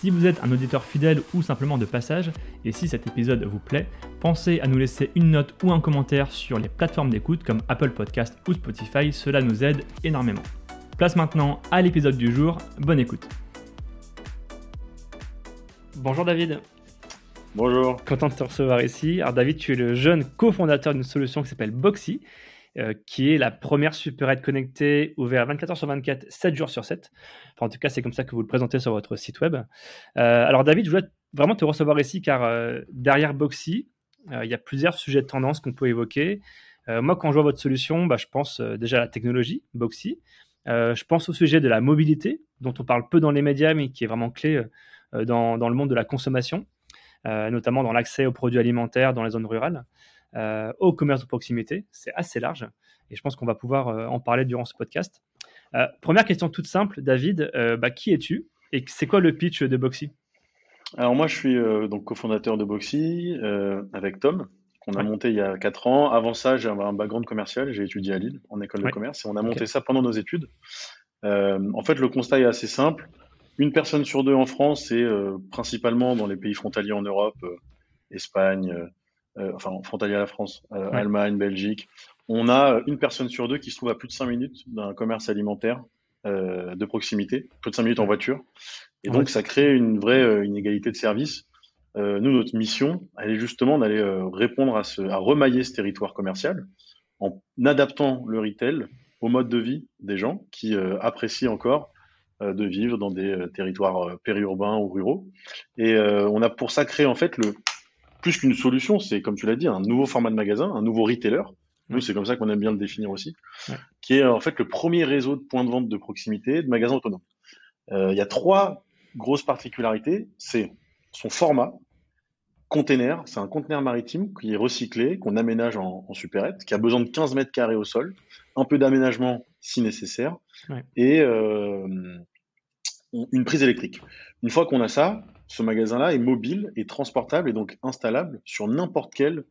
Si vous êtes un auditeur fidèle ou simplement de passage, et si cet épisode vous plaît, pensez à nous laisser une note ou un commentaire sur les plateformes d'écoute comme Apple Podcast ou Spotify, cela nous aide énormément. Place maintenant à l'épisode du jour, bonne écoute. Bonjour David. Bonjour. Content de te recevoir ici. Alors David, tu es le jeune cofondateur d'une solution qui s'appelle Boxy, euh, qui est la première supérette connectée ouverte 24 h sur 24, 7 jours sur 7. en tout cas, c'est comme ça que vous le présentez sur votre site web. Euh, alors David, je voulais vraiment te recevoir ici car euh, derrière Boxy, il y a plusieurs sujets de tendance qu'on peut évoquer. moi, quand je vois votre solution, bah, je pense déjà à la technologie, Boxy. je pense au sujet de la mobilité, dont on parle peu dans les médias, mais qui est vraiment clé dans, le monde de la consommation, notamment dans l'accès aux produits alimentaires dans les zones rurales. Euh, au commerce de proximité. C'est assez large et je pense qu'on va pouvoir euh, en parler durant ce podcast. Euh, première question toute simple, David, bah, qui es-tu et c'est quoi le pitch de Boxy? Alors moi je suis donc cofondateur de Boxy avec Tom qu'on a monté il y a 4 ans. Avant ça j'ai un background commercial, j'ai étudié à Lille en école de commerce et on a monté ça pendant nos études. en fait le constat est assez simple. Une personne sur deux en France et principalement dans les pays frontaliers en Europe, Espagne, enfin frontalier à la France, euh, Allemagne, Belgique, on a une personne sur deux qui se trouve à plus de 5 minutes d'un commerce alimentaire euh, de proximité, plus de 5 minutes en voiture. Et donc, ça crée une vraie inégalité de service. nous, notre mission, elle est justement d'aller répondre à, ce, à remailler ce territoire commercial en adaptant le retail au mode de vie des gens qui apprécient encore de vivre dans des territoires périurbains ou ruraux. Et on a pour ça créé en fait le plus qu'une solution, c'est comme tu l'as dit, un nouveau format de magasin, un nouveau retailer. Nous, c'est comme ça qu'on aime bien le définir aussi, qui est en fait le premier réseau de points de vente de proximité de magasins autonomes. Euh, il y a trois grosses particularités. C'est son format, container, c'est un conteneur maritime qui est recyclé, qu'on aménage en, en supérette, qui a besoin de 15 mètres carrés au sol, un peu d'aménagement si nécessaire, et euh, une prise électrique. Une fois qu'on a ça, ce magasin-là est mobile et transportable et donc installable sur n'importe quelle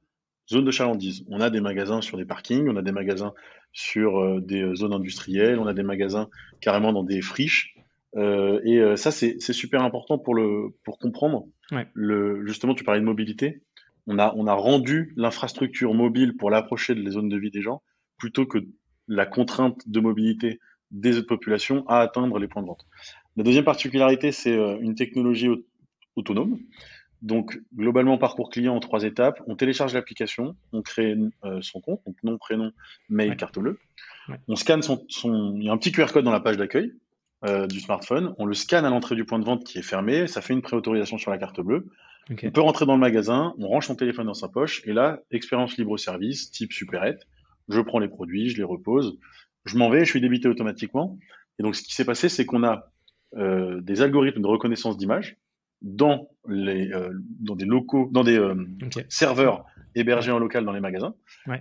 zone de chalandise. On a des magasins sur des parkings, on a des magasins sur euh, des zones industrielles, on a des magasins carrément dans des friches. Euh, et euh, ça, c'est super important pour, le, pour comprendre. Le, justement, tu parlais de mobilité. On a, on a rendu l'infrastructure mobile pour l'approcher de les zones de vie des gens plutôt que la contrainte de mobilité des autres populations à atteindre les points de vente. La deuxième particularité, c'est une technologie autonome. Donc, globalement, parcours client en trois étapes. On télécharge l'application, on crée euh, son compte, donc nom, prénom, mail, carte bleue. On scanne son, Il y a un petit QR code dans la page d'accueil euh, du smartphone. On le scanne à l'entrée du point de vente qui est fermé. Ça fait une préautorisation sur la carte bleue. On peut rentrer dans le magasin, on range son téléphone dans sa poche. Et là, expérience libre-service, type supérette. Je prends les produits, je les repose. Je m'en vais, je suis débité automatiquement. Et donc, ce qui s'est passé, c'est qu'on a euh, des algorithmes de reconnaissance d'image dans, les, euh, dans des locaux, dans des euh, serveurs hébergés en local dans les magasins,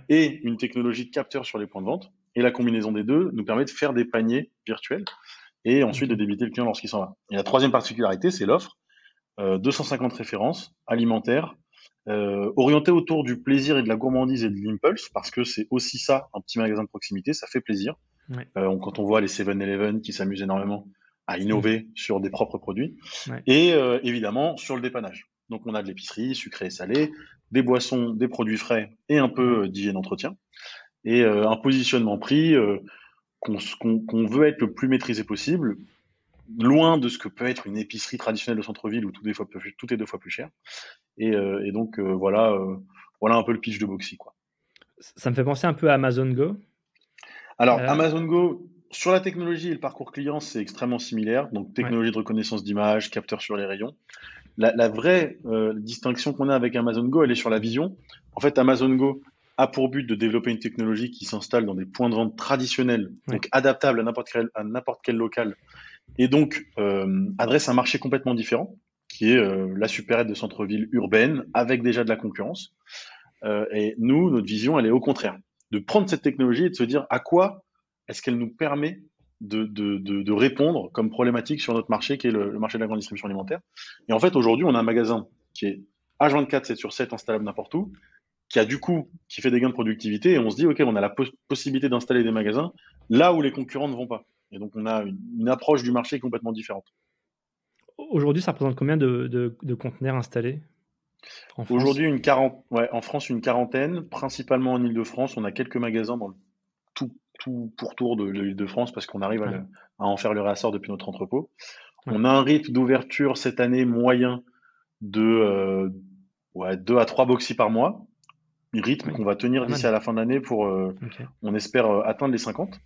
et une technologie de capteur sur les points de vente. Et la combinaison des deux nous permet de faire des paniers virtuels et ensuite de débiter le client lorsqu'il s'en va. Et la troisième particularité, c'est l'offre. 250 euh, références alimentaires orientées autour du plaisir et de la gourmandise et de l'impulse, parce que c'est aussi ça, un petit magasin de proximité, ça fait plaisir. quand on voit les 7-Eleven qui s'amusent énormément à innover sur des propres produits. Et euh, évidemment, sur le dépannage. Donc, on a de l'épicerie, sucré et salé, des boissons, des produits frais et un peu euh, d'hygiène d'entretien. Et euh, un positionnement prix qu'on veut être le plus maîtrisé possible, loin de ce que peut être une épicerie traditionnelle de centre-ville où tout, des fois, tout est deux fois plus cher. Et, et donc, voilà, voilà un peu le pitch de Boxy. Quoi. Ça me fait penser un peu à Amazon Go. Alors, Amazon Go, sur la technologie et le parcours client, c'est extrêmement similaire. Donc, technologie de reconnaissance d'image, capteur sur les rayons. La, vraie euh, distinction qu'on a avec Amazon Go, elle est sur la vision. En fait, Amazon Go a pour but de développer une technologie qui s'installe dans des points de vente traditionnels, donc adaptables à n'importe quel, à n'importe quel local, et donc euh, adresse un marché complètement différent, qui est euh, la supérette de centre-ville urbaine, avec déjà de la concurrence. et nous, notre vision, elle est au contraire de prendre cette technologie et de se dire à quoi est-ce qu'elle nous permet de, de, de, répondre comme problématique sur notre marché, qui est le, marché de la grande distribution alimentaire? Et en fait, aujourd'hui, on a un magasin qui est H24, 7 sur 7, installable n'importe où, qui a du coup, qui fait des gains de productivité, et on se dit, OK, on a la possibilité d'installer des magasins là où les concurrents ne vont pas. Et donc, on a une, approche du marché complètement différente. Aujourd'hui, ça représente combien de, de conteneurs installés? Aujourd'hui, une ouais, en France, une quarantaine, principalement en Ile-de-France. On a quelques magasins dans tout, tout pourtour de l'Île-de-France parce qu'on arrive à, en faire le réassort depuis notre entrepôt. On a un rythme d'ouverture cette année moyen de euh, ouais, 2 à 3 boxy par mois. Un rythme qu'on va tenir d'ici à la fin de l'année pour, euh, on espère, euh, atteindre les 50.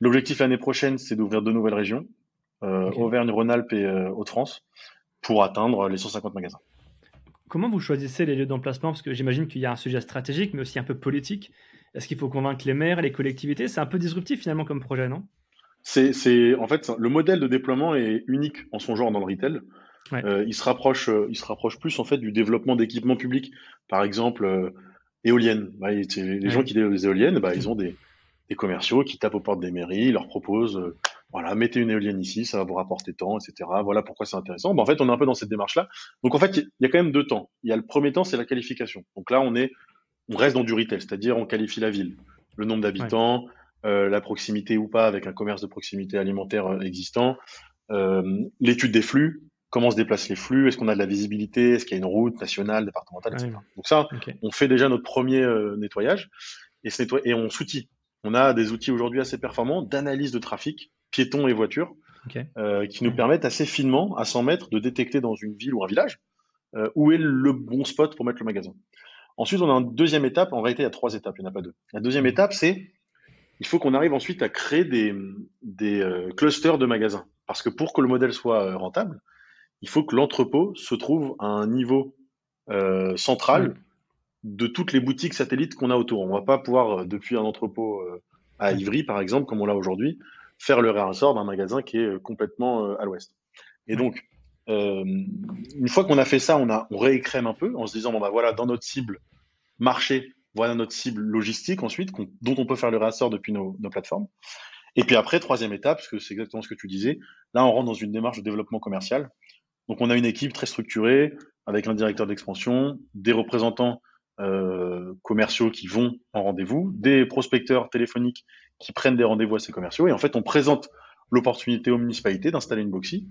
L'objectif l'année prochaine, c'est d'ouvrir deux nouvelles régions, Auvergne-Rhône-Alpes et Hauts-de-France, pour atteindre les 150 magasins. Comment vous choisissez les lieux d'emplacement? Parce que j'imagine qu'il y a un sujet stratégique, mais aussi un peu politique. Est-ce qu'il faut convaincre les maires, les collectivités? C'est un peu disruptif finalement comme projet, non? C'est, en fait, le modèle de déploiement est unique en son genre dans le retail. Euh, il, se rapproche, euh, il se rapproche plus en fait du développement d'équipements publics. Par exemple, euh, éoliennes. Bah, les gens qui développent des éoliennes, bah, ils ont des, des, commerciaux qui tapent aux portes des mairies, ils leur proposent voilà, mettez une éolienne ici, ça va vous rapporter tant, etc. Voilà pourquoi c'est intéressant. en fait, on est un peu dans cette démarche-là. Donc, en fait, il y a quand même deux temps. Il y a le premier temps, c'est la qualification. Donc là, on est, on reste dans du retail, c'est-à-dire on qualifie la ville, le nombre d'habitants, euh, la proximité ou pas avec un commerce de proximité alimentaire euh, existant, euh, l'étude des flux, comment se déplacent les flux, est-ce qu'on a de la visibilité, est-ce qu'il y a une route nationale, départementale, etc. Donc ça, on fait déjà notre premier nettoyage et, et on s'outille. On a des outils aujourd'hui assez performants d'analyse de trafic piétons et voitures, qui nous permettent assez finement, à 100 mètres, de détecter dans une ville ou un village où est le bon spot pour mettre le magasin. Ensuite, on a une deuxième étape. En réalité, il y a trois étapes, il n'y en a pas deux. La deuxième mhm. étape, c'est il faut qu'on arrive ensuite à créer des, des euh, clusters de magasins. Parce que pour que le modèle soit rentable, il faut que l'entrepôt se trouve à un niveau central de toutes les boutiques satellites qu'on a autour. On ne va pas pouvoir, depuis un entrepôt à Ivry, par exemple, comme on l'a aujourd'hui, faire le réassort d'un magasin qui est euh, complètement euh, à l'ouest. Et donc, euh, une fois qu'on a fait ça, on, a, on réécrème un peu en se disant, bon, bah voilà, dans notre cible marché, voilà notre cible logistique ensuite, dont on peut faire le réassort depuis nos, plateformes. Et puis après, troisième étape, parce que c'est exactement ce que tu disais, là, on rentre dans une démarche de développement commercial. Donc, on a une équipe très structurée, avec un directeur d'expansion, des représentants commerciaux qui vont en rendez-vous, des prospecteurs téléphoniques qui prennent des rendez-vous à ces commerciaux. Et en fait, on présente l'opportunité aux municipalités d'installer une boxy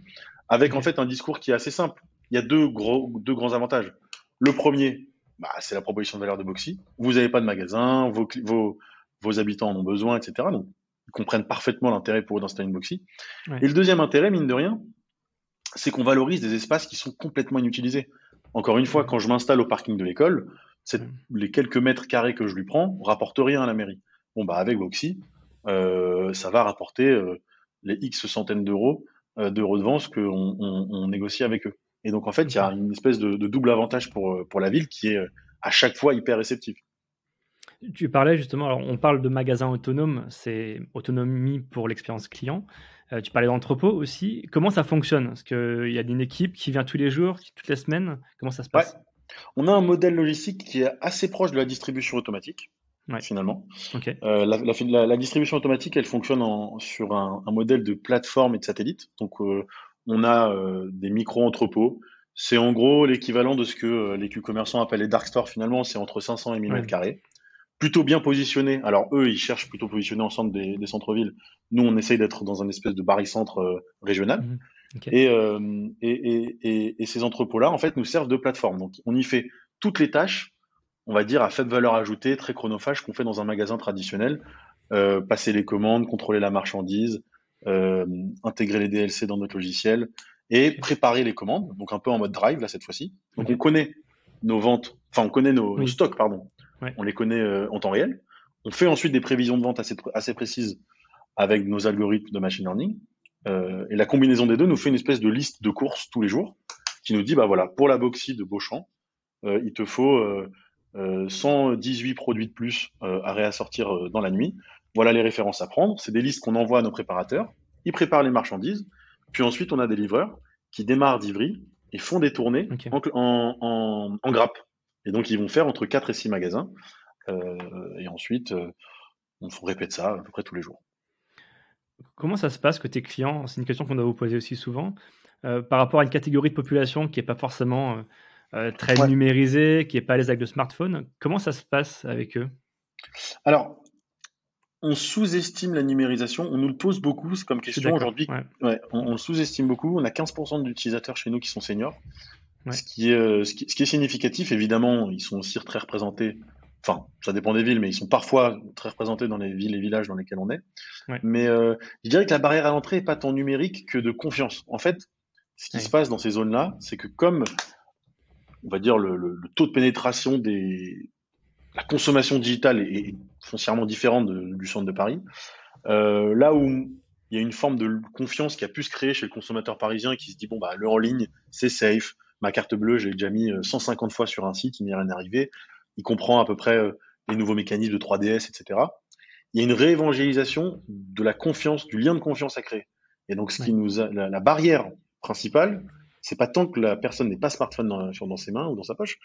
avec en fait un discours qui est assez simple. Il y a deux, gros, deux grands avantages. Le premier, bah, c'est la proposition de valeur de boxy. Vous n'avez pas de magasin, vos, vos, vos, habitants en ont besoin, etc. Donc, ils comprennent parfaitement l'intérêt pour eux d'installer une boxy. Et le deuxième intérêt, mine de rien, c'est qu'on valorise des espaces qui sont complètement inutilisés. Encore une fois, quand je m'installe au parking de l'école, les quelques mètres carrés que je lui prends rapportent rien à la mairie. Bon, bah, avec Boxy, euh, ça va rapporter euh, les X centaines d'euros euh, de redevances qu'on on, négocie avec eux. Et donc en fait, il y a une espèce de, double avantage pour, pour la ville qui est à chaque fois hyper réceptive. Tu parlais justement, alors on parle de magasins autonomes, c'est autonomie pour l'expérience client. tu parlais d'entrepôt aussi. Comment ça fonctionne? Est-ce qu'il y a une équipe qui vient tous les jours, toutes les semaines Comment ça se passe? On a un modèle logistique qui est assez proche de la distribution automatique finalement. Euh, la, distribution automatique, elle fonctionne sur un, modèle de plateforme et de satellite. Donc, euh, on a euh, des micro-entrepôts. C'est en gros l'équivalent de ce que les Q-commerçants appellent les dark stores finalement, c'est entre 500 et 1000 mètres carrés. Plutôt bien positionné. Alors, eux, ils cherchent plutôt positionner en centre des, centres-villes. Nous, on essaye d'être dans un espèce de barycentre régional. Mhm. Et, et, ces entrepôts-là, en fait, nous servent de plateforme. Donc, on y fait toutes les tâches on va dire, à faible valeur ajoutée, très chronophage qu'on fait dans un magasin traditionnel. Euh, passer les commandes, contrôler la marchandise, euh, intégrer les DLC dans notre logiciel et préparer les commandes, donc un peu en mode drive là cette fois-ci. Donc on connaît nos ventes, enfin on connaît nos, stocks, pardon. On les connaît euh, en temps réel. On fait ensuite des prévisions de vente assez, assez précises avec nos algorithmes de machine learning. et la combinaison des deux nous fait une espèce de liste de courses tous les jours qui nous dit, bah voilà, pour la boxy de Beauchamp, il te faut 118 euh, produits de plus euh, à réassortir euh, dans la nuit. Voilà les références à prendre. C'est des listes qu'on envoie à nos préparateurs. Ils préparent les marchandises. Puis ensuite, on a des livreurs qui démarrent d'Ivry et font des tournées en, en, en, grappe. Et donc, ils vont faire entre 4 et 6 magasins. et ensuite, on répète ça à peu près tous les jours. Comment ça se passe que tes clients, c'est une question qu'on doit vous poser aussi souvent, par rapport à une catégorie de population qui n'est pas forcément très numérisée, qui n'est pas à l'aise avec le smartphone, comment ça se passe avec eux? Alors, on sous-estime la numérisation, on nous le pose beaucoup comme question aujourd'hui. on, le sous-estime beaucoup. On a 15% d'utilisateurs chez nous qui sont seniors, ce, qui est, ce, qui, est significatif. Évidemment, ils sont aussi très représentés. Enfin, ça dépend des villes, mais ils sont parfois très représentés dans les villes et villages dans lesquels on est. Mais euh, je dirais que la barrière à l'entrée n'est pas tant numérique que de confiance. En fait, ce qui se passe dans ces zones-là, c'est que comme, on va dire, le, taux de pénétration des, la consommation digitale est, foncièrement différente du centre de Paris. Euh, là où il y a une forme de confiance qui a pu se créer chez le consommateur parisien qui se dit bon bah le en ligne c'est safe, ma carte bleue j'ai déjà mis 150 euh, fois sur un site, il n'y est rien arrivé, il comprend à peu près euh, les nouveaux mécanismes de 3DS, etc. Il y a une réévangélisation de la confiance, du lien de confiance à créer. Et donc ce qui nous a, la barrière principale, c'est pas tant que la personne n'ait pas smartphone dans, dans, ses mains ou dans sa poche,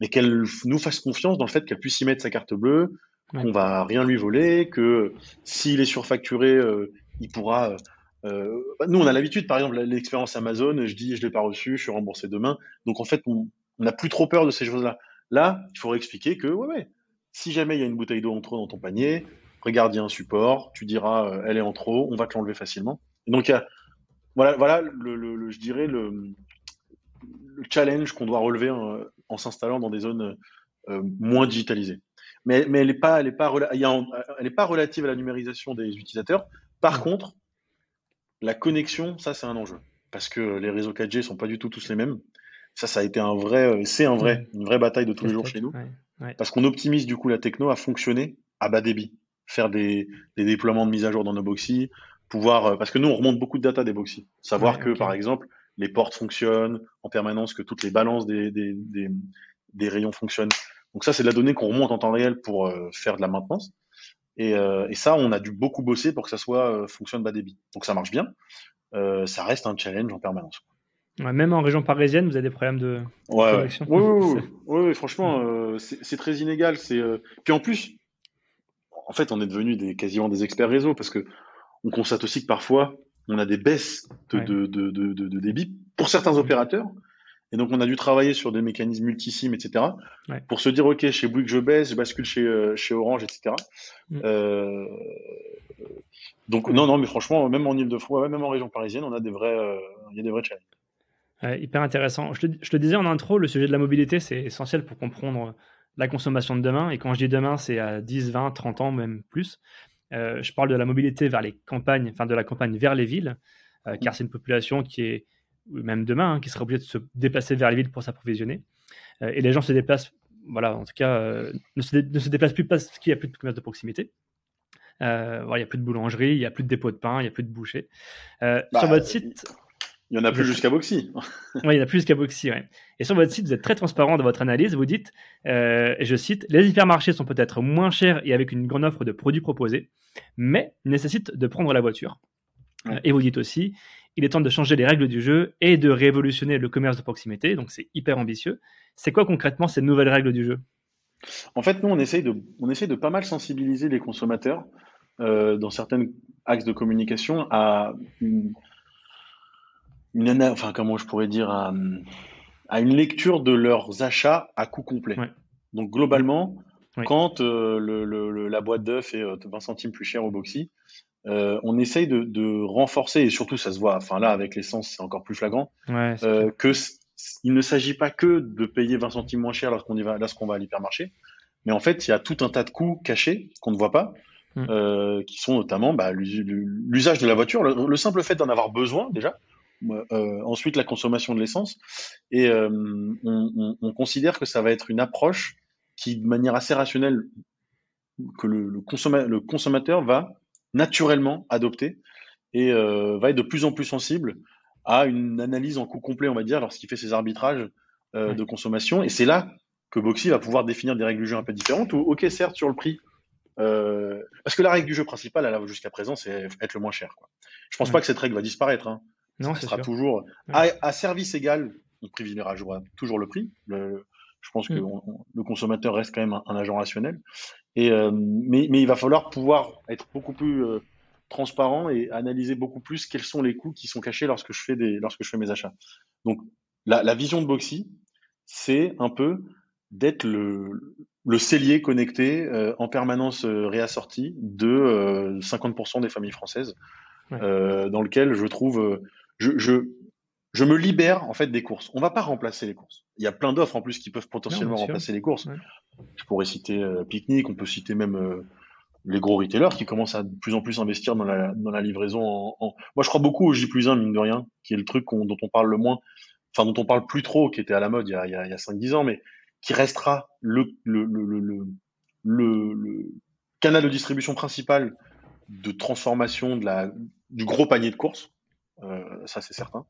mais qu'elle nous fasse confiance dans le fait qu'elle puisse y mettre sa carte bleue, qu'on va rien lui voler, que s'il est surfacturé, euh, il pourra. Euh, euh, nous, on a l'habitude, par exemple, l'expérience Amazon, je dis je l'ai pas reçu, je suis remboursé demain. Donc en fait, on n'a plus trop peur de ces choses-là. Là, il faudrait expliquer que ouais, ouais, si jamais il y a une bouteille d'eau en trop dans ton panier, regarde, un support, tu diras elle est en trop, on va te l'enlever facilement. donc voilà, je dirais le, challenge qu'on doit relever en, s'installant dans des zones moins digitalisées. Mais, mais elle n'est pas, elle est pas, elle est pas relative à la numérisation des utilisateurs. Par contre, la connexion, ça c'est un enjeu parce que les réseaux 4G sont pas du tout tous les mêmes. Ça, ça a été un vrai, euh, c'est un vrai, une vraie bataille de tous les jours chez nous, parce qu'on optimise du coup la techno à fonctionner à bas débit, faire des, des déploiements de mise à jour dans nos boxy, pouvoir, euh, parce que nous, on remonte beaucoup de data des boxy. Savoir que, par exemple, les portes fonctionnent en permanence, que toutes les balances des, des, des, rayons fonctionnent. Donc ça, c'est de la donnée qu'on remonte en temps réel pour euh, faire de la maintenance. Et, euh, et, ça, on a dû beaucoup bosser pour que ça soit fonctionne bas débit. Donc ça marche bien. ça reste un challenge en permanence. même en région parisienne, vous avez des problèmes de ouais, Oui, oui, franchement, c'est très inégal. C'est puis en plus, en fait, on est devenu des, quasiment des experts réseau parce que on constate aussi que parfois, on a des baisses de, de, de, de, débit pour certains opérateurs. Et donc, on a dû travailler sur des mécanismes multisim, etc., pour se dire, OK, chez Bouygues, je baisse, je bascule chez, euh, chez Orange, etc. Mm. Euh, donc, non, non, mais franchement, même en Ile-de-France, même en région parisienne, on a des vrais, euh, il y a des vrais challenges. hyper intéressant. Je te, je te, disais en intro, le sujet de la mobilité, c'est essentiel pour comprendre la consommation de demain. Et quand je dis demain, c'est à 10, 20, 30 ans, même plus. Je parle de la mobilité vers les campagnes, enfin de la campagne vers les villes, car c'est une population qui est, même demain, hein, qui sera obligée de se déplacer vers les villes pour s'approvisionner. Euh, et les gens se déplacent, voilà, en tout cas, ne se, déplacent plus parce qu'il n'y a plus de commerce de proximité. il n'y a plus de boulangerie, il n'y a plus de dépôt de pain, il n'y a plus de boucher. sur bah, votre site, il y en a plus jusqu'à Boxy. oui, il y en a plus jusqu'à Boxy. Ouais. Et sur votre site, vous êtes très transparent dans votre analyse. Vous dites, euh, et je cite, les hypermarchés sont peut-être moins chers et avec une grande offre de produits proposés, mais nécessitent de prendre la voiture. Euh, et vous dites aussi, il est temps de changer les règles du jeu et de révolutionner le commerce de proximité. Donc c'est hyper ambitieux. C'est quoi concrètement ces nouvelles règles du jeu? En fait, nous, on essaye, de, on essaye de pas mal sensibiliser les consommateurs euh, dans certains axes de communication à une une enfin comment je pourrais dire, à, une lecture de leurs achats à coût complet. Donc globalement, quand euh, le, la boîte d'œufs est 20 euh, centimes plus cher au Boxy, euh, on essaye de, renforcer, et surtout ça se voit, enfin là avec l'essence c'est encore plus flagrant, que il ne s'agit pas que de payer 20 centimes moins cher lorsqu'on va, lorsqu'on va à l'hypermarché, mais en fait il y a tout un tas de coûts cachés qu'on ne voit pas, mm. qui sont notamment bah, l'usage de la voiture, le simple fait d'en avoir besoin déjà, euh, ensuite la consommation de l'essence. Et euh, on, considère que ça va être une approche qui, de manière assez rationnelle, que le, le, consommateur va naturellement adopter et euh, va être de plus en plus sensible à une analyse en coût complet, on va dire, lorsqu'il fait ses arbitrages de consommation. Et c'est là que Boxy va pouvoir définir des règles du jeu un peu différentes. Ou, ok, certes, sur le prix, parce que la règle du jeu principale, jusqu'à présent, c'est être le moins cher. Quoi. Je pense pas que cette règle va disparaître. Hein. Non, ça sera toujours à, service égal. On privilégiera toujours le prix. Je pense que mm. le consommateur reste quand même un, agent rationnel. Et, mais, mais, il va falloir pouvoir être beaucoup plus transparent et analyser beaucoup plus quels sont les coûts qui sont cachés lorsque je fais, des, lorsque je fais mes achats. Donc, la, la vision de Boxy, c'est un peu d'être le, le cellier connecté euh, en permanence euh, réassorti de 50% euh, des familles françaises, dans lequel je trouve, je, je, je, me libère en fait des courses. On va pas remplacer les courses. Il y a plein d'offres en plus qui peuvent potentiellement remplacer les courses. Je pourrais citer Picnic, on peut citer même les gros retailers qui commencent à de plus en plus investir dans la, dans la livraison. En, Moi, je crois beaucoup au J plus 1, mine de rien, qui est le truc dont on parle le moins, enfin dont on parle plus trop, qui était à la mode il y a, il y a, il y a 5-10 ans, mais qui restera le, le, le, le, canal de distribution principal de transformation de la, du gros panier de courses. Euh, ça, c'est certain.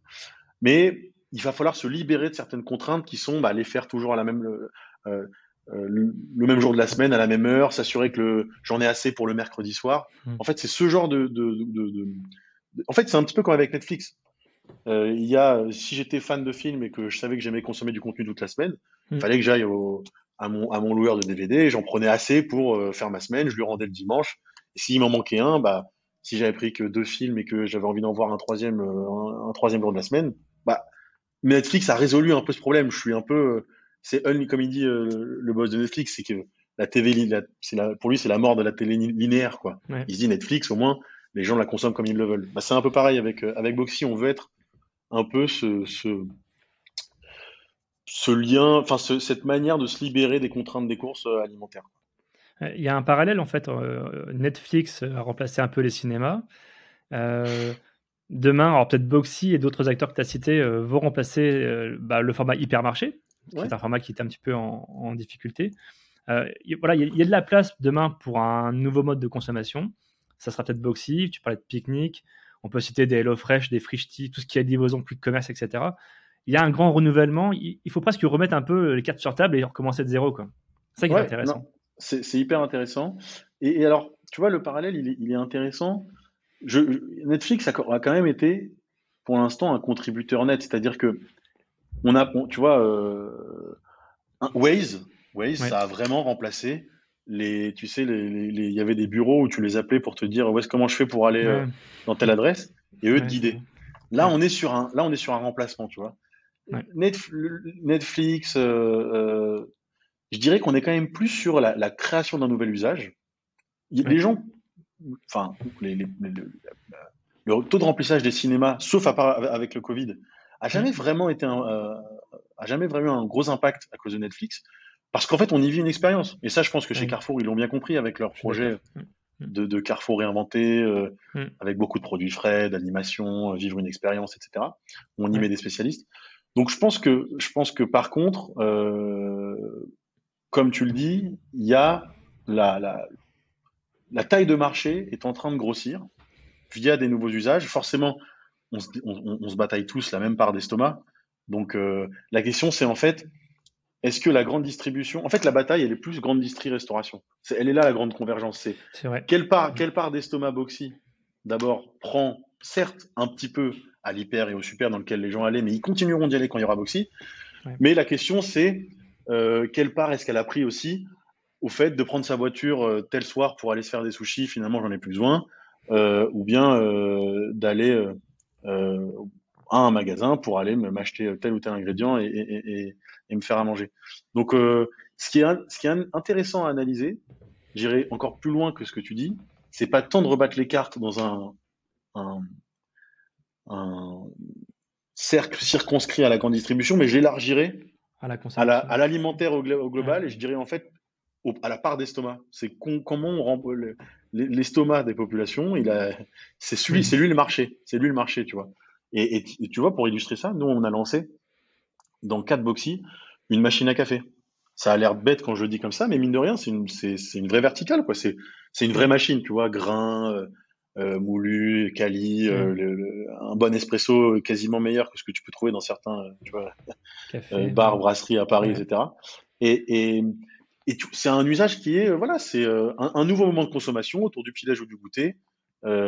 Mais il va falloir se libérer de certaines contraintes qui sont bah, les faire toujours à la même, euh, euh, le, même jour de la semaine, à la même heure, s'assurer que j'en ai assez pour le mercredi soir. Mmh. En fait, c'est ce genre de, de, de, de en fait, c'est un petit peu comme avec Netflix. Euh, il y a, si j'étais fan de films et que je savais que j'aimais consommer du contenu toute la semaine, il hmm. fallait que j'aille à mon, à mon loueur de DVD, j'en prenais assez pour euh, faire ma semaine, je lui rendais le dimanche. Et s'il m'en manquait un, bah, si j'avais pris que deux films et que j'avais envie d'en voir un troisième, euh, un, troisième jour de la semaine, Netflix a résolu un peu ce problème. Je suis un peu, c'est comme il dit le boss de Netflix, c'est que la TV, la, pour lui, c'est la mort de la télé linéaire, quoi. Il se dit Netflix, au moins, les gens la consomment comme ils le veulent. Bah, c'est un peu pareil avec, avec Boxy, on veut être un peu ce, ce, lien, enfin cette manière de se libérer des contraintes des courses euh, alimentaires. Il y a un parallèle en fait. Euh, Netflix a remplacé un peu les cinémas. Euh, demain, alors peut-être Boxy et d'autres acteurs que tu as cités vont remplacer bah, le format hypermarché, qui est un format qui est un petit peu en, difficulté. voilà, il y, y, a de la place demain pour un nouveau mode de consommation. Ça sera peut-être Boxy, tu parlais de pique-nique, on peut citer des HelloFresh, des Frishti, tout ce qui est livraison, plus de commerce, etc. Il y a un grand renouvellement. Il faut presque remettre un peu les cartes sur table et recommencer de zéro. C'est ça qui est intéressant. C'est hyper intéressant. Et, alors, tu vois, le parallèle, il est, intéressant. Netflix a, quand même été, pour l'instant, un contributeur net. C'est-à-dire que on a, tu vois, euh, Waze, Waze, ça a vraiment remplacé les, tu sais, il y avait des bureaux où tu les appelais pour te dire où est-ce comment je fais pour aller euh, dans telle adresse et eux te guider. Là, on est sur un, là, on est sur un remplacement, tu vois. Netflix, euh, je dirais qu'on est quand même plus sur la, création d'un nouvel usage. Les gens, enfin, le taux de remplissage des cinémas, sauf avec le Covid, a jamais vraiment été un, a jamais vraiment un gros impact à cause de Netflix. Parce qu'en fait, on y vit une expérience. Et ça, je pense que chez Carrefour, ils l'ont bien compris avec leur projet mm. de, de, Carrefour réinventé, euh, mm. avec beaucoup de produits frais, d'animation, euh, vivre une expérience, etc. On y met des spécialistes. Donc, je pense que, je pense que par contre, euh, comme tu le dis, il y a la, la, la, taille de marché est en train de grossir via des nouveaux usages. Forcément, on se, on, on se bataille tous la même part d'estomac. Donc, euh, la question, c'est en fait, est-ce que la grande distribution, en fait, la bataille, elle est plus grande distri restauration. elle est là la grande convergence. C'est vrai. Quelle part, quelle part d'estomac boxy, d'abord, prend certes un petit peu à l'hyper et au super dans lequel les gens allaient, mais ils continueront d'y aller quand il y aura boxy. Mais la question, c'est euh, quelle part est-ce qu'elle a pris aussi au fait de prendre sa voiture euh, tel soir pour aller se faire des sushis, finalement j'en ai plus besoin, euh, ou bien d'aller à un magasin pour aller m'acheter tel ou tel ingrédient et, et me faire à manger. Donc, euh, ce, qui est, ce qui est intéressant à analyser, j'irai encore plus loin que ce que tu dis, c'est pas tant de rebattre les cartes dans un, un, cercle circonscrit à la grande distribution, mais j'élargirai à l'alimentaire au, global et je dirais en fait à la part d'estomac. C'est comment on rend l'estomac des populations, il a, c'est celui, c'est lui le marché, c'est lui le marché, tu vois. Et, et, tu vois, pour illustrer ça, nous on a lancé dans 4 boxy une machine à café. Ça a l'air bête quand je le dis comme ça, mais mine de rien, c'est une, c'est, une vraie verticale, quoi. C'est, c'est une vraie machine, tu vois, grain, euh, euh moulu, quali, euh, mm. un bon espresso quasiment meilleur que ce que tu peux trouver dans certains, euh, tu vois, bars, brasseries à Paris, etc. Et, et, et c'est un usage qui est, voilà, c'est un, un, nouveau moment de consommation autour du petit-déj ou du goûter.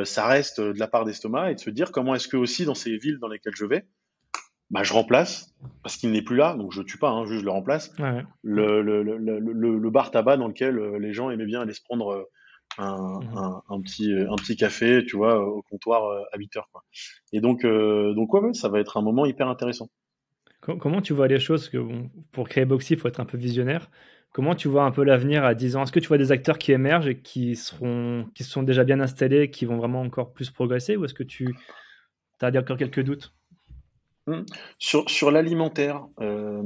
ça reste de la part d'estomac et de se dire comment est-ce que aussi dans ces villes dans lesquelles je vais, bah, je remplace parce qu'il n'est plus là, donc je tue pas, hein, juste je le remplace. Le, le, le, le, bar tabac dans lequel euh, les gens aimaient bien aller se prendre euh, un, mmh un, un, petit, euh, un petit café, tu vois, au comptoir à 8 heures. Quoi. Et donc, donc ouais, ça va être un moment hyper intéressant. Comment tu vois les choses? Que, Pour créer Boxy, il faut être un peu visionnaire. Comment tu vois un peu l'avenir à 10 ans? Est-ce que tu vois des acteurs qui émergent et qui, seront, qui sont déjà bien installés, qui vont vraiment encore plus progresser? Ou est-ce que tu as encore quelques doutes? Mmh. Sur, sur l'alimentaire, euh,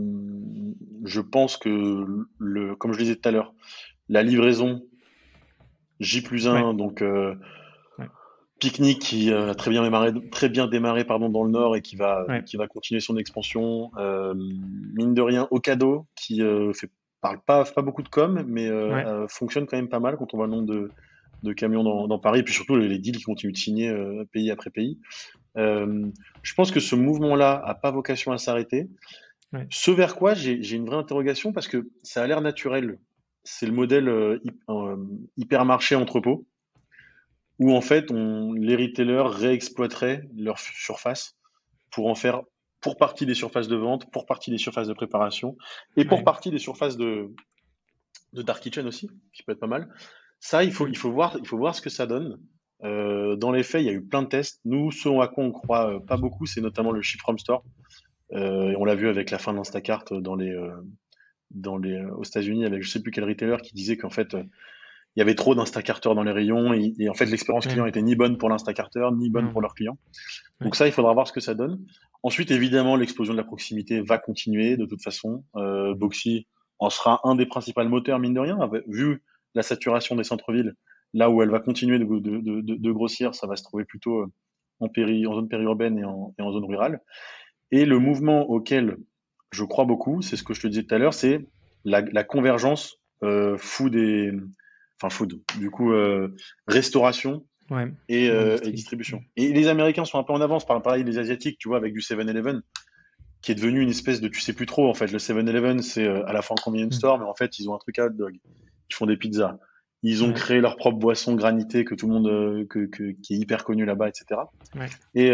je pense que, le, comme je disais tout à l'heure, la livraison J plus 1, donc euh, Picnic qui a très bien démarré, très bien démarré pardon, dans le Nord et qui va, qui va continuer son expansion. Euh, mine de rien, Ocado qui euh, fait, parle pas, pas beaucoup de com, mais euh, euh, fonctionne quand même pas mal quand on voit le nombre de, de camions dans, dans, Paris, et puis surtout les, deals qui continuent de signer pays après pays. je pense que ce mouvement-là a pas vocation à s'arrêter. Ce vers quoi j'ai une vraie interrogation parce que ça a l'air naturel. C'est le modèle hypermarché entrepôt où en fait on, les retailers réexploiteraient leur surface pour en faire pour partie des surfaces de vente, pour partie des surfaces de préparation et pour partie des surfaces de, de dark kitchen aussi, qui peut être pas mal. Ça, il faut, il faut, voir, il faut voir ce que ça donne. Euh, dans les faits, il y a eu plein de tests. Nous, ce à quoi on croit euh, pas beaucoup, c'est notamment le ship from store. Euh, et on l'a vu avec la fin de l'Instacart dans les, dans les, aux États-Unis, avec je sais plus quel retailer qui disait qu'en fait, il y avait trop d'Instacarteurs dans les rayons et, en fait l'expérience client était ni bonne pour l'Instacarteur ni bonne pour leurs clients. Donc ça, il faudra voir ce que ça donne. Ensuite, évidemment, l'explosion de la proximité va continuer de toute façon. Euh, Boxy en sera un des principaux moteurs, mine de rien, vu la saturation des centres-villes. Là où elle va continuer de, de, de, de, grossir, ça va se trouver plutôt euh, en, péri, en zone périurbaine et en, et en zone rurale. Et le mouvement auquel je crois beaucoup, c'est ce que je te disais tout à l'heure, c'est la, la, convergence euh, food et enfin food, du coup euh, restauration et, euh, et, distribution. Et les Américains sont un peu en avance, par pareil les Asiatiques, tu vois, avec du 7-Eleven, qui est devenu une espèce de tu sais plus trop en fait. Le 7-Eleven, c'est euh, à la fin convenience mm. store, mais en fait ils ont un truc à hot dog. Ils font des pizzas. Ils ont créé leur propre boisson granité que tout le monde, que, que, qui est hyper connu là-bas, etc. Ouais. Et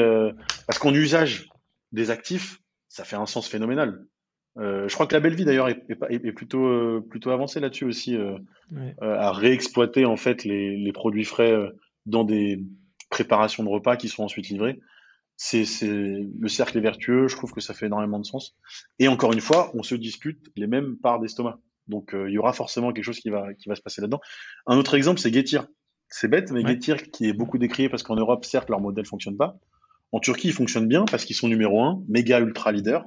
parce qu'en usage des actifs, ça fait un sens phénoménal. Euh, je crois que la belle vie d'ailleurs est, est, est, plutôt euh, plutôt avancée là-dessus aussi euh, ouais. À réexploiter en fait les, les produits frais dans des préparations de repas qui sont ensuite livrés. C'est le cercle est vertueux. Je trouve que ça fait énormément de sens. Et encore une fois, on se dispute les mêmes parts d'estomac. Donc il y aura forcément quelque chose qui va qui va se passer là-dedans. Un autre exemple, c'est Getir. C'est bête, mais ouais. Getir qui est beaucoup décrié parce qu'en Europe, certes, leur modèle fonctionne pas. En Turquie, il fonctionne bien parce qu'ils sont numéro un, méga ultra leader.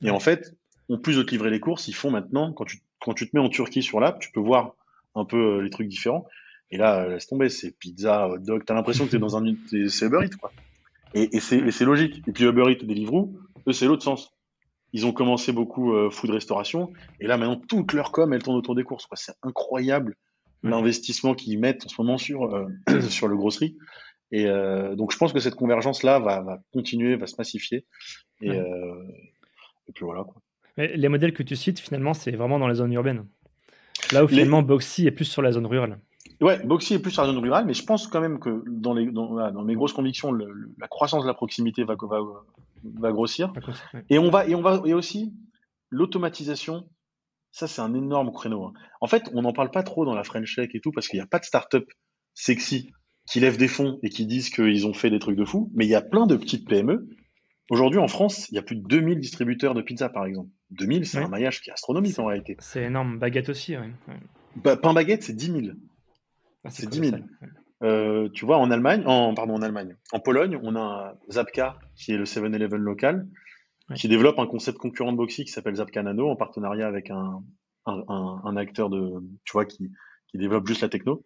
Et en fait, en plus de te livrer les courses, ils font maintenant, quand tu, quand tu te mets en Turquie sur l'app, tu peux voir un peu euh, les trucs différents. Et là, euh, laisse tomber, c'est pizza, hot dog, t'as l'impression que t'es dans un, c'est Uber Eats, quoi. Et, et c'est logique. Et puis Uber Eats et Deliveroo, eux, c'est l'autre sens. Ils ont commencé beaucoup euh, food restauration, et là maintenant toute leur com, elle tourne autour des courses. C'est incroyable l'investissement qu'ils mettent en ce moment sur euh, sur le grosserie. Et euh, donc je pense que cette convergence là va, va continuer, va se massifier. Et, ouais. et puis voilà. Quoi les modèles que tu cites, finalement, c'est vraiment dans les zones urbaines. Là où finalement, les... Boxy est plus sur la zone rurale. Ouais, Boxy est plus sur la zone rurale, mais je pense quand même que dans, les, dans, dans mes grosses convictions, le, la croissance de la proximité va, va, va grossir. Ouais. Et on va, et on va, et aussi l'automatisation. Ça, c'est un énorme créneau. Hein. En fait, on n'en parle pas trop dans la French Tech et tout parce qu'il n'y a pas de start-up sexy qui lèvent des fonds et qui disent qu'ils ont fait des trucs de fou, mais il y a plein de petites PME Aujourd'hui, en France, il y a plus de 2000 distributeurs de pizza, par exemple. 2000, c'est ouais. un maillage qui est astronomique en réalité. C'est énorme. Baguette aussi, oui. Bah, pain baguette, c'est 10 000. Ah, c'est 10 000. Euh, tu vois, en Allemagne, en, pardon, en Allemagne, en Pologne, on a Zapka, qui est le 7-Eleven local, ouais. qui développe un concept concurrent de Boxy qui s'appelle Zapka Nano, en partenariat avec un, un, un, un, acteur de, tu vois, qui, qui développe juste la techno.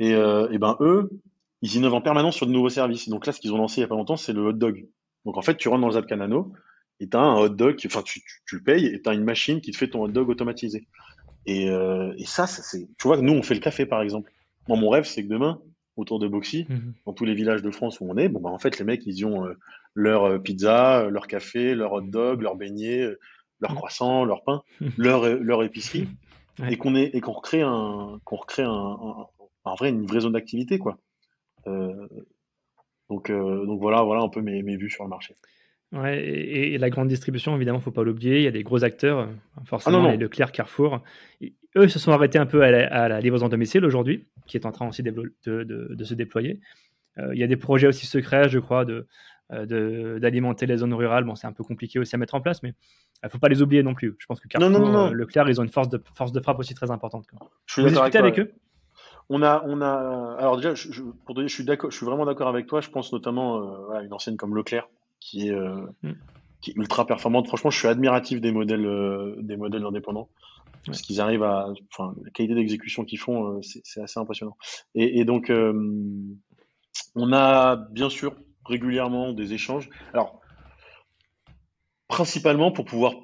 Et, euh, et ben eux, ils innovent en permanence sur de nouveaux services. Donc là, ce qu'ils ont lancé il y a pas longtemps, c'est le hot dog. Donc en fait, tu rentres dans le Zap Canano et tu as un hot dog, enfin tu, tu, tu le payes et tu as une machine qui te fait ton hot dog automatisé. Et, euh, et ça, c'est, tu vois, nous on fait le café par exemple. Moi, mon rêve, c'est que demain, autour de Boxy, mmh. dans tous les villages de France où on est, bon bah en fait les mecs ils ont euh, leur euh, pizza, leur café, leur hot dog, leur beignet, leur mmh. croissant, leur pain, leur leur épicerie, ouais. et qu'on et qu'on recrée un qu'on recrée un, un, un, vrai une vraie zone d'activité quoi. Euh, donc, donc voilà, voilà un peu mes, mes vues sur le marché. Ouais, et, la grande distribution, évidemment, faut pas l'oublier. Il y a des gros acteurs, euh, forcément, ah les Leclerc, Carrefour. eux se sont arrêtés un peu à la, livraison domicile aujourd'hui, qui est en train aussi de, de, se déployer. Euh, il y a des projets aussi secrets, je crois, euh, d'alimenter les zones rurales. Bon, c'est un peu compliqué aussi à mettre en place, mais il ne faut pas les oublier non plus. Je pense que Carrefour, Leclerc, ils ont une force de, force de frappe aussi très importante. Je suis d'accord avec, eux? On a, on a. Alors déjà, je, pour donner, je suis d'accord, je suis vraiment d'accord avec toi. Je pense notamment à une ancienne comme Leclerc, qui est, euh, mm. qui est ultra performante. Franchement, je suis admiratif des modèles, euh, des modèles indépendants. Parce qu'ils arrivent à. Enfin, la qualité d'exécution qu'ils font, euh, c'est assez impressionnant. Et, donc, on a bien sûr régulièrement des échanges. Alors, principalement pour pouvoir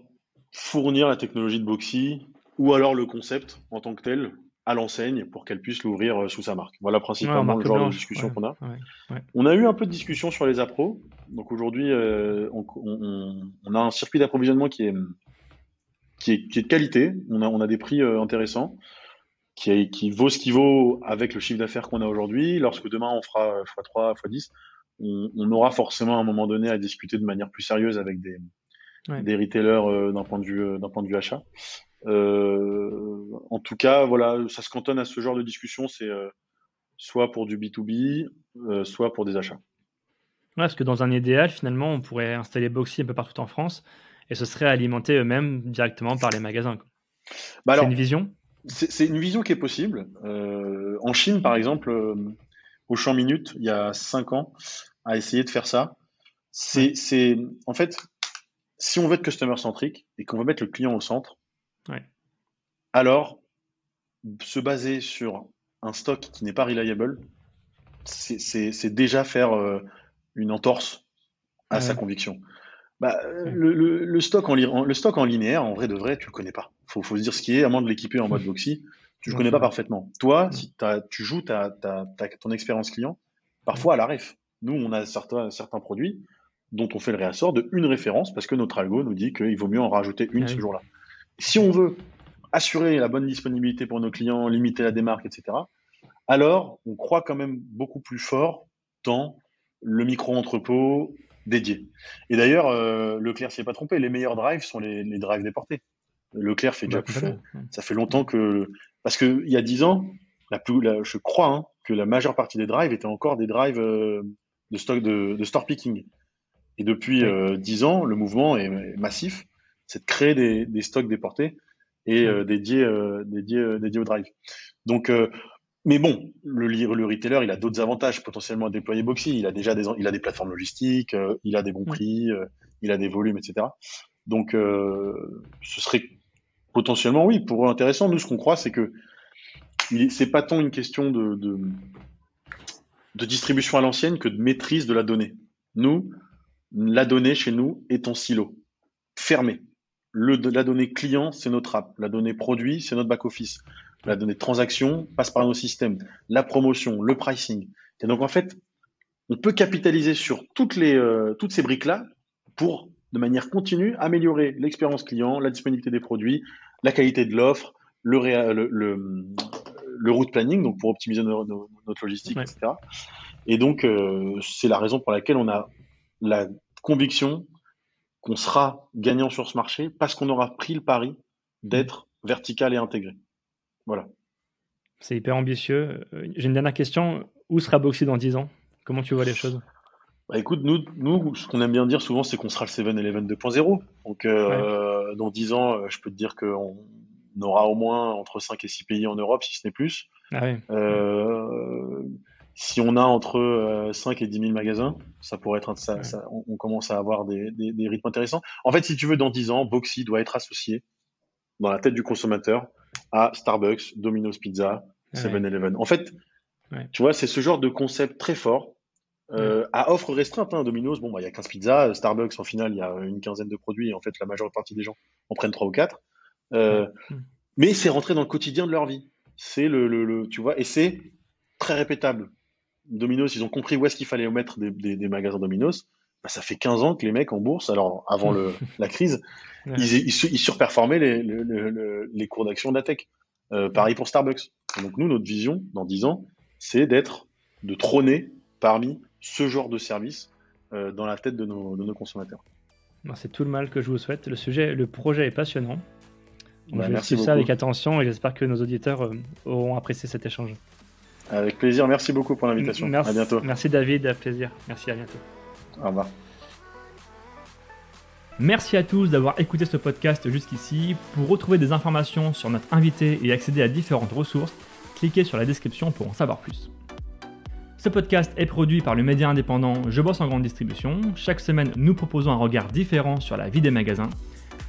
fournir la technologie de Boxy ou alors le concept en tant que tel à l'enseigne pour qu'elle puisse l'ouvrir euh, sous sa marque. Voilà principalement le genre de discussion qu'on a. On a eu un peu de discussion sur les appros. Donc aujourd'hui, euh, on, a un circuit d'approvisionnement qui est, qui est, de qualité. On a, on a des prix euh, intéressants, qui, qui vaut ce qu'il vaut avec le chiffre d'affaires qu'on a aujourd'hui. Lorsque demain on fera x3, x10, on, aura forcément à un moment donné à discuter de manière plus sérieuse avec des, des retailers d'un point de vue d'un point de vue achat. Euh, en tout cas, voilà, ça se cantonne à ce genre de discussion. C'est euh, soit pour du B2B, euh, soit pour des achats. parce que dans un idéal, finalement, on pourrait installer Boxy un peu partout en France et ce serait alimenté eux-mêmes directement par les magasins. Bah c'est une vision? C'est une vision qui est possible. en Chine, par exemple, au champ minute, il y a 5 ans, à essayer de faire ça. C'est en fait, si on veut être customer centrique et qu'on veut mettre le client au centre, alors, se baser sur un stock qui n'est pas reliable, c'est déjà faire euh, une entorse à sa conviction. Bah, le, stock en, le stock en linéaire, en vrai de vrai, tu le connais pas. Faut, faut se dire ce qui est, à moins de l'équiper en mode boxy, tu le connais pas parfaitement. Toi, si tu joues ta, ton expérience client, parfois à la ref. Nous, on a certains, certains produits dont on fait le réassort de une référence parce que notre algo nous dit qu'il vaut mieux en rajouter une ah ce jour-là. Si on veut assurer la bonne disponibilité pour nos clients, limiter la démarque, etc., alors on croit quand même beaucoup plus fort dans le micro-entrepôt dédié. Et d'ailleurs, euh, Leclerc s'y est pas trompé, les meilleurs drives sont les, drives déportés. Leclerc fait déjà plus. Ça fait longtemps que. Parce qu'il y a 10 ans, la plus, je crois hein, que la majeure partie des drives étaient encore des drives euh, de, stock de, store picking. Et depuis 10 euh, ans, le mouvement est massif c'est de créer des, stocks déportés et euh, dédiés, euh, dédiés, euh, dédiés au drive. Donc, mais bon, le, le retailer, il a d'autres avantages potentiellement à déployer Boxy. Il a déjà des, il a des plateformes logistiques, il a des bons prix, il a des volumes, etc. Donc, ce serait potentiellement, oui, pour eux intéressant. Nous, ce qu'on croit, c'est que c'est pas tant une question de, de, de distribution à l'ancienne que de maîtrise de la donnée. Nous, la donnée chez nous est en silo, fermé la donnée client, c'est notre app. La donnée produit, c'est notre back-office. La donnée transaction passe par nos systèmes. La promotion, le pricing. Et donc, en fait, on peut capitaliser sur toutes, les, euh, toutes ces briques-là pour, de manière continue, améliorer l'expérience client, la disponibilité des produits, la qualité de l'offre, le, le, le, route planning, donc pour optimiser notre logistique, etc. Et donc, euh, c'est la raison pour laquelle on a la conviction qu'on sera gagnant sur ce marché parce qu'on aura pris le pari d'être vertical et intégré. Voilà. C'est hyper ambitieux. Euh, j'ai une dernière question. Où sera Boxy dans 10 ans? Comment tu vois les choses? Bah écoute, nous, nous ce qu'on aime bien dire souvent, c'est qu'on sera le 7-Eleven 2.0. Donc, euh, dans 10 ans, euh, je peux te dire qu'on aura au moins entre 5 et 6 pays en Europe, si ce n'est plus. Ah euh, si on a entre 5 euh, et 10 000 magasins, ça pourrait être ça, on, commence à avoir des, rythmes intéressants. En fait, si tu veux, dans 10 ans, Boxy doit être associé dans la tête du consommateur à Starbucks, Domino's Pizza, 7-Eleven. En fait, tu vois, c'est ce genre de concept très fort. Euh, à offre restreinte, hein, Domino's, bon, bah, il y a 15 pizzas, Starbucks, en final, il y a une quinzaine de produits, et en fait, la majeure partie des gens en prennent 3 ou 4. Euh, mais c'est rentré dans le quotidien de leur vie. C'est le, le, tu vois, et c'est très répétable. Domino's, ils ont compris où est-ce qu'il fallait mettre des, magasins Domino's. Bah, ça fait 15 ans que les mecs en bourse, alors avant la crise, ils, surperformaient les, cours d'action de la tech. Euh, pareil pour Starbucks. Donc nous, notre vision dans 10 ans, c'est d'être, de trôner parmi ce genre de service dans la tête de nos, de nos consommateurs. C'est tout le mal que je vous souhaite. Le sujet, le projet est passionnant. Bah, je vais suivre ça avec attention et j'espère que nos auditeurs euh, auront apprécié cet échange. Avec plaisir, merci beaucoup pour l'invitation. Merci, à bientôt. Merci David, à plaisir. Merci, à bientôt. Au revoir. Merci à tous d'avoir écouté ce podcast jusqu'ici. Pour retrouver des informations sur notre invité et accéder à différentes ressources, cliquez sur la description pour en savoir plus. Ce podcast est produit par le média indépendant Je bosse en grande distribution. Chaque semaine, nous proposons un regard différent sur la vie des magasins